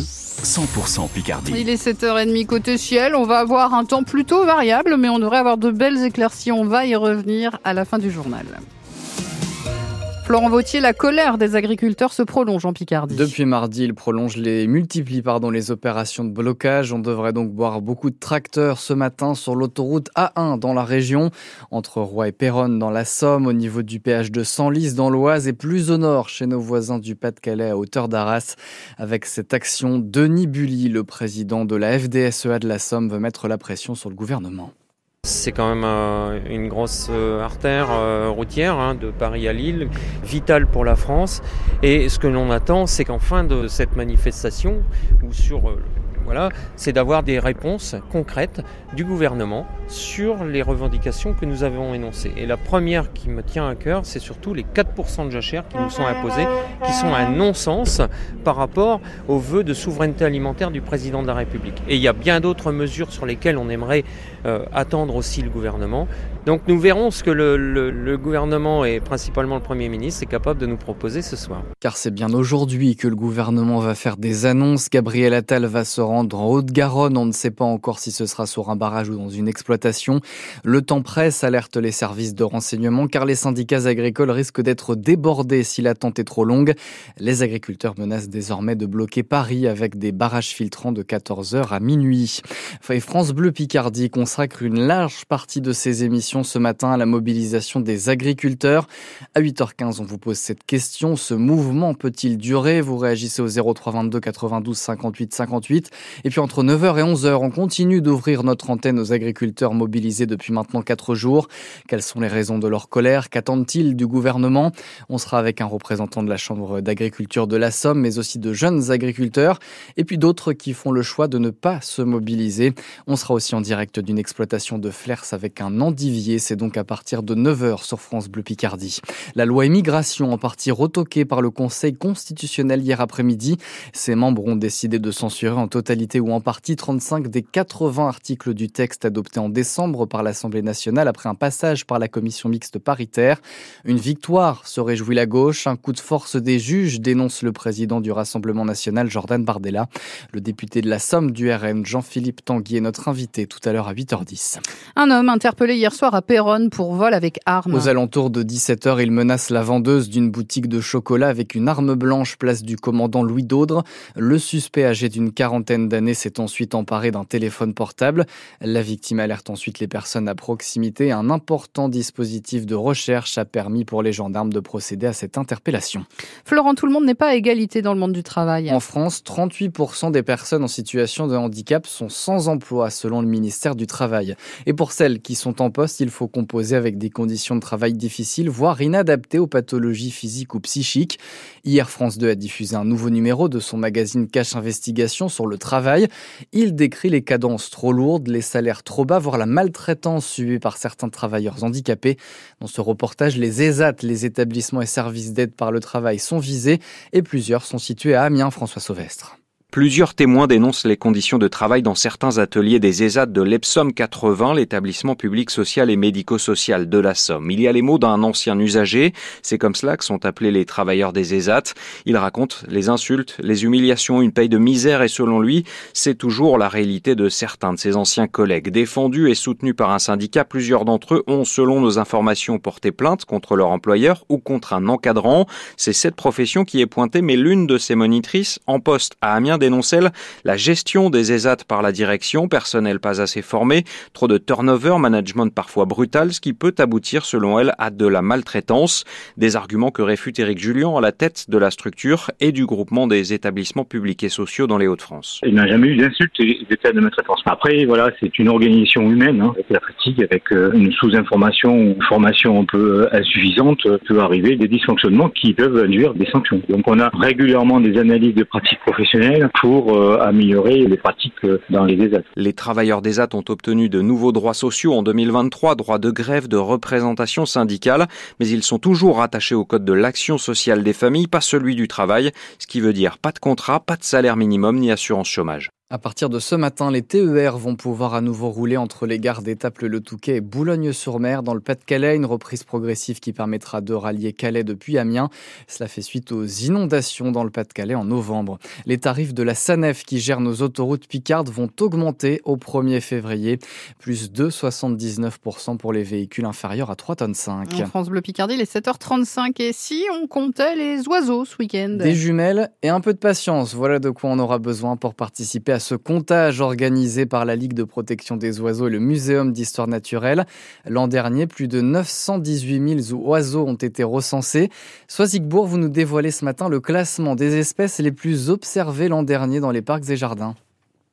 100% Picardie. Il est 7h30 côté ciel. On va avoir un temps plutôt variable, mais on devrait avoir de belles éclaircies. On va y revenir à la fin du journal. Florent Vautier, la colère des agriculteurs se prolonge en Picardie. Depuis mardi, il prolonge les multiplie pardon, les opérations de blocage. On devrait donc voir beaucoup de tracteurs ce matin sur l'autoroute A1 dans la région, entre Roy et Péronne dans la Somme, au niveau du péage de Senlis dans l'Oise et plus au nord chez nos voisins du Pas-de-Calais à hauteur d'Arras. Avec cette action, Denis Bully, le président de la FDSEA de la Somme, veut mettre la pression sur le gouvernement. C'est quand même euh, une grosse euh, artère euh, routière hein, de Paris à Lille, vitale pour la France. Et ce que l'on attend, c'est qu'en fin de cette manifestation, ou sur voilà, c'est d'avoir des réponses concrètes du gouvernement sur les revendications que nous avons énoncées. Et la première qui me tient à cœur, c'est surtout les 4% de jachère qui nous sont imposés, qui sont un non-sens par rapport aux vœux de souveraineté alimentaire du président de la République. Et il y a bien d'autres mesures sur lesquelles on aimerait euh, attendre aussi le gouvernement. Donc nous verrons ce que le, le, le, gouvernement et principalement le Premier ministre est capable de nous proposer ce soir. Car c'est bien aujourd'hui que le gouvernement va faire des annonces. Gabriel Attal va se rendre en Haute-Garonne. On ne sait pas encore si ce sera sur un barrage ou dans une exploitation. Le temps presse, alerte les services de renseignement, car les syndicats agricoles risquent d'être débordés si l'attente est trop longue. Les agriculteurs menacent désormais de bloquer Paris avec des barrages filtrants de 14h à minuit. Et France Bleu Picardie consacre une large partie de ses émissions ce matin à la mobilisation des agriculteurs. À 8h15, on vous pose cette question. Ce mouvement peut-il durer? Vous réagissez au 0322 92 58 58. Et puis entre 9h et 11h, on continue d'ouvrir notre antenne aux agriculteurs mobilisés depuis maintenant 4 jours. Quelles sont les raisons de leur colère? Qu'attendent-ils du gouvernement? On sera avec un représentant de la Chambre d'agriculture de la Somme, mais aussi de jeunes agriculteurs. Et puis d'autres qui font le choix de ne pas se mobiliser. On sera aussi en direct d'une exploitation de flers avec un endivier c'est donc à partir de 9h sur France Bleu Picardie. La loi immigration en partie retoquée par le Conseil constitutionnel hier après-midi. Ses membres ont décidé de censurer en totalité ou en partie 35 des 80 articles du texte adopté en décembre par l'Assemblée nationale après un passage par la commission mixte paritaire. Une victoire, se réjouit la gauche. Un coup de force des juges, dénonce le président du Rassemblement national, Jordan Bardella. Le député de la Somme du RN, Jean-Philippe Tanguy, est notre invité tout à l'heure à 8h10. Un homme interpellé hier soir à Péronne pour vol avec arme. Aux alentours de 17h, il menace la vendeuse d'une boutique de chocolat avec une arme blanche place du commandant Louis Daudre. Le suspect âgé d'une quarantaine d'années s'est ensuite emparé d'un téléphone portable. La victime alerte ensuite les personnes à proximité. Un important dispositif de recherche a permis pour les gendarmes de procéder à cette interpellation. Florent, tout le monde n'est pas à égalité dans le monde du travail. En France, 38% des personnes en situation de handicap sont sans emploi selon le ministère du Travail. Et pour celles qui sont en poste, il faut composer avec des conditions de travail difficiles, voire inadaptées aux pathologies physiques ou psychiques. Hier, France 2 a diffusé un nouveau numéro de son magazine Cache Investigation sur le travail. Il décrit les cadences trop lourdes, les salaires trop bas, voire la maltraitance subie par certains travailleurs handicapés. Dans ce reportage, les ESAT, les établissements et services d'aide par le travail, sont visés et plusieurs sont situés à Amiens, François Sauvestre. Plusieurs témoins dénoncent les conditions de travail dans certains ateliers des ESAT de l'Epsom 80, l'établissement public social et médico-social de la Somme. Il y a les mots d'un ancien usager. C'est comme cela que sont appelés les travailleurs des ESAT. Il raconte les insultes, les humiliations, une paye de misère et selon lui, c'est toujours la réalité de certains de ses anciens collègues. Défendus et soutenus par un syndicat, plusieurs d'entre eux ont, selon nos informations, porté plainte contre leur employeur ou contre un encadrant. C'est cette profession qui est pointée, mais l'une de ces monitrices, en poste à Amiens, dénonce elle la gestion des ESAT par la direction, personnel pas assez formé, trop de turnover, management parfois brutal, ce qui peut aboutir selon elle à de la maltraitance. Des arguments que réfute Éric Julien à la tête de la structure et du groupement des établissements publics et sociaux dans les Hauts-de-France. Il n'a jamais eu d'insultes et d'effets de maltraitance. Après, voilà, c'est une organisation humaine, hein, avec la fatigue, avec euh, une sous-information ou une formation un peu euh, insuffisante, peut arriver des dysfonctionnements qui peuvent induire des sanctions. Donc on a régulièrement des analyses de pratiques professionnelles pour euh, améliorer les pratiques euh, dans les ESAT. Les travailleurs d'ESAT ont obtenu de nouveaux droits sociaux en 2023, droits de grève, de représentation syndicale, mais ils sont toujours rattachés au code de l'action sociale des familles, pas celui du travail, ce qui veut dire pas de contrat, pas de salaire minimum ni assurance chômage. À partir de ce matin, les TER vont pouvoir à nouveau rouler entre les gares d'Étaples-le Touquet et Boulogne-sur-Mer dans le Pas-de-Calais, une reprise progressive qui permettra de rallier Calais depuis Amiens. Cela fait suite aux inondations dans le Pas-de-Calais en novembre. Les tarifs de la SANEF qui gère nos autoroutes picardes vont augmenter au 1er février, plus de 79% pour les véhicules inférieurs à 3 tonnes 5. En France Bleu Picardie, les 7h35 et si on comptait les oiseaux ce week-end? Des jumelles et un peu de patience, voilà de quoi on aura besoin pour participer à ce comptage organisé par la Ligue de protection des oiseaux et le Muséum d'histoire naturelle. L'an dernier, plus de 918 000 oiseaux ont été recensés. Soisigbourg, vous nous dévoilez ce matin le classement des espèces les plus observées l'an dernier dans les parcs et jardins.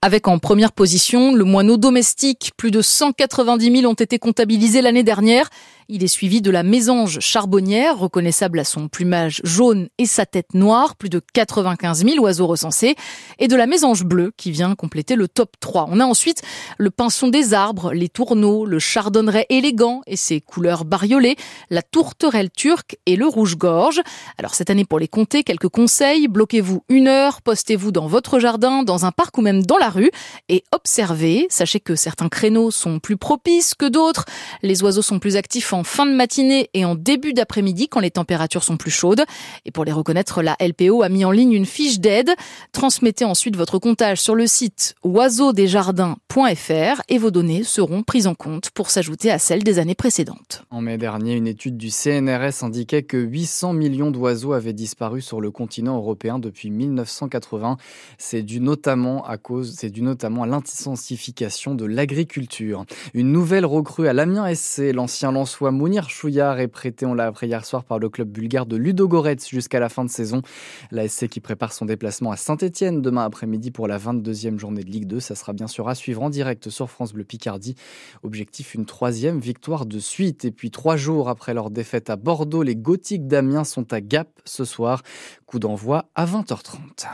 Avec en première position le moineau domestique. Plus de 190 000 ont été comptabilisés l'année dernière. Il est suivi de la mésange charbonnière, reconnaissable à son plumage jaune et sa tête noire, plus de 95 000 oiseaux recensés, et de la mésange bleue qui vient compléter le top 3. On a ensuite le pinson des arbres, les tourneaux, le chardonneret élégant et ses couleurs bariolées, la tourterelle turque et le rouge-gorge. Alors cette année pour les compter, quelques conseils. Bloquez-vous une heure, postez-vous dans votre jardin, dans un parc ou même dans la rue et observez. Sachez que certains créneaux sont plus propices que d'autres. Les oiseaux sont plus actifs en en fin de matinée et en début d'après-midi quand les températures sont plus chaudes. Et pour les reconnaître, la LPO a mis en ligne une fiche d'aide. Transmettez ensuite votre comptage sur le site oiseaudesjardins.fr et vos données seront prises en compte pour s'ajouter à celles des années précédentes. En mai dernier, une étude du CNRS indiquait que 800 millions d'oiseaux avaient disparu sur le continent européen depuis 1980. C'est dû notamment à cause, c'est dû notamment à l'intensification de l'agriculture. Une nouvelle recrue à l'Amiens SC, l'ancien Mounir Chouillard est prêté, on l'a appris hier soir, par le club bulgare de Ludogorets jusqu'à la fin de saison. La SC qui prépare son déplacement à Saint-Etienne demain après-midi pour la 22e journée de Ligue 2. Ça sera bien sûr à suivre en direct sur France Bleu Picardie. Objectif, une troisième victoire de suite. Et puis trois jours après leur défaite à Bordeaux, les Gothiques d'Amiens sont à Gap ce soir. Coup d'envoi à 20h30.